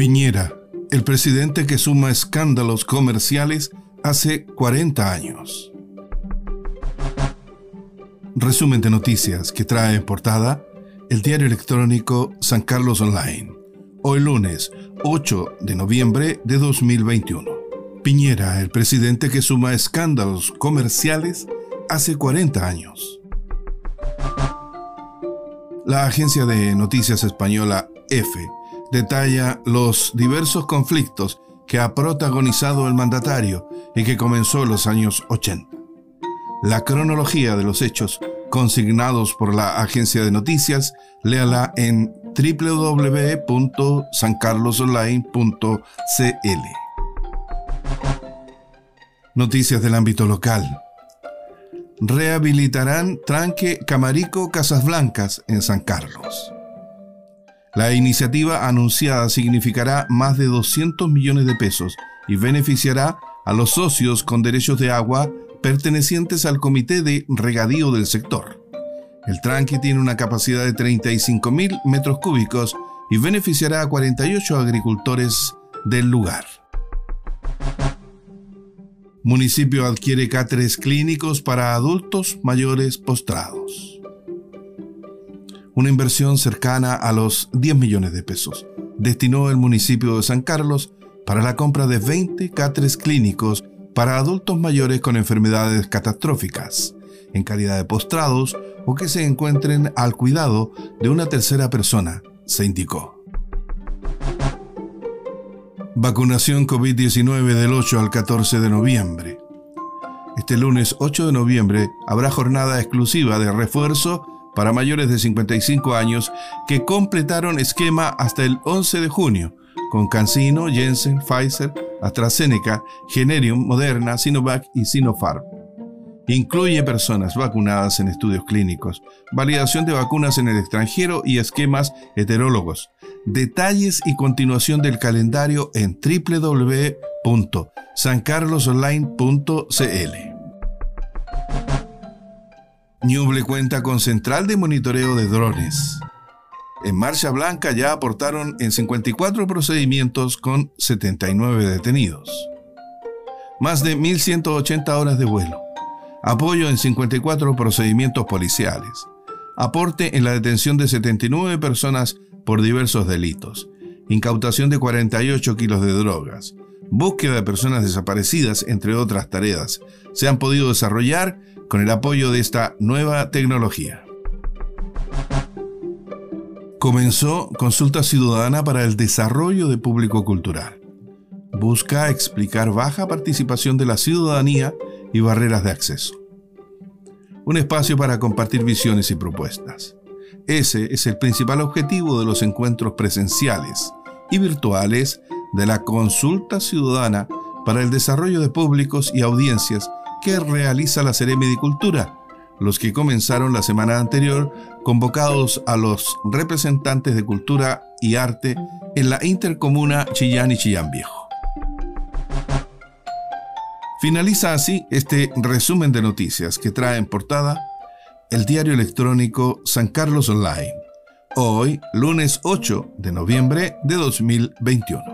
Piñera, el presidente que suma escándalos comerciales hace 40 años. Resumen de noticias que trae en portada el diario electrónico San Carlos Online. Hoy lunes 8 de noviembre de 2021. Piñera, el presidente que suma escándalos comerciales hace 40 años. La agencia de noticias española EFE detalla los diversos conflictos que ha protagonizado el mandatario y que comenzó en los años 80. La cronología de los hechos consignados por la agencia de noticias, léala en www.sancarlosonline.cl. Noticias del ámbito local. Rehabilitarán tranque Camarico Casas Blancas en San Carlos. La iniciativa anunciada significará más de 200 millones de pesos y beneficiará a los socios con derechos de agua pertenecientes al Comité de Regadío del sector. El tranque tiene una capacidad de 35.000 metros cúbicos y beneficiará a 48 agricultores del lugar. Municipio adquiere cáteres clínicos para adultos mayores postrados una inversión cercana a los 10 millones de pesos. Destinó el municipio de San Carlos para la compra de 20 cáteres clínicos para adultos mayores con enfermedades catastróficas, en calidad de postrados o que se encuentren al cuidado de una tercera persona, se indicó. Vacunación COVID-19 del 8 al 14 de noviembre. Este lunes 8 de noviembre habrá jornada exclusiva de refuerzo para mayores de 55 años que completaron esquema hasta el 11 de junio con CanSino, Jensen, Pfizer, AstraZeneca, Generium, Moderna, Sinovac y Sinopharm. Incluye personas vacunadas en estudios clínicos, validación de vacunas en el extranjero y esquemas heterólogos. Detalles y continuación del calendario en www.sancarlosonline.cl. Ñuble cuenta con central de monitoreo de drones. En Marcha Blanca ya aportaron en 54 procedimientos con 79 detenidos. Más de 1.180 horas de vuelo. Apoyo en 54 procedimientos policiales. Aporte en la detención de 79 personas por diversos delitos. Incautación de 48 kilos de drogas. Búsqueda de personas desaparecidas, entre otras tareas, se han podido desarrollar con el apoyo de esta nueva tecnología. Comenzó Consulta Ciudadana para el Desarrollo de Público Cultural. Busca explicar baja participación de la ciudadanía y barreras de acceso. Un espacio para compartir visiones y propuestas. Ese es el principal objetivo de los encuentros presenciales y virtuales de la Consulta Ciudadana para el Desarrollo de Públicos y Audiencias que realiza la Seremi de Cultura, los que comenzaron la semana anterior convocados a los representantes de cultura y arte en la intercomuna Chillán y Chillán Viejo. Finaliza así este resumen de noticias que trae en portada el diario electrónico San Carlos Online, hoy lunes 8 de noviembre de 2021.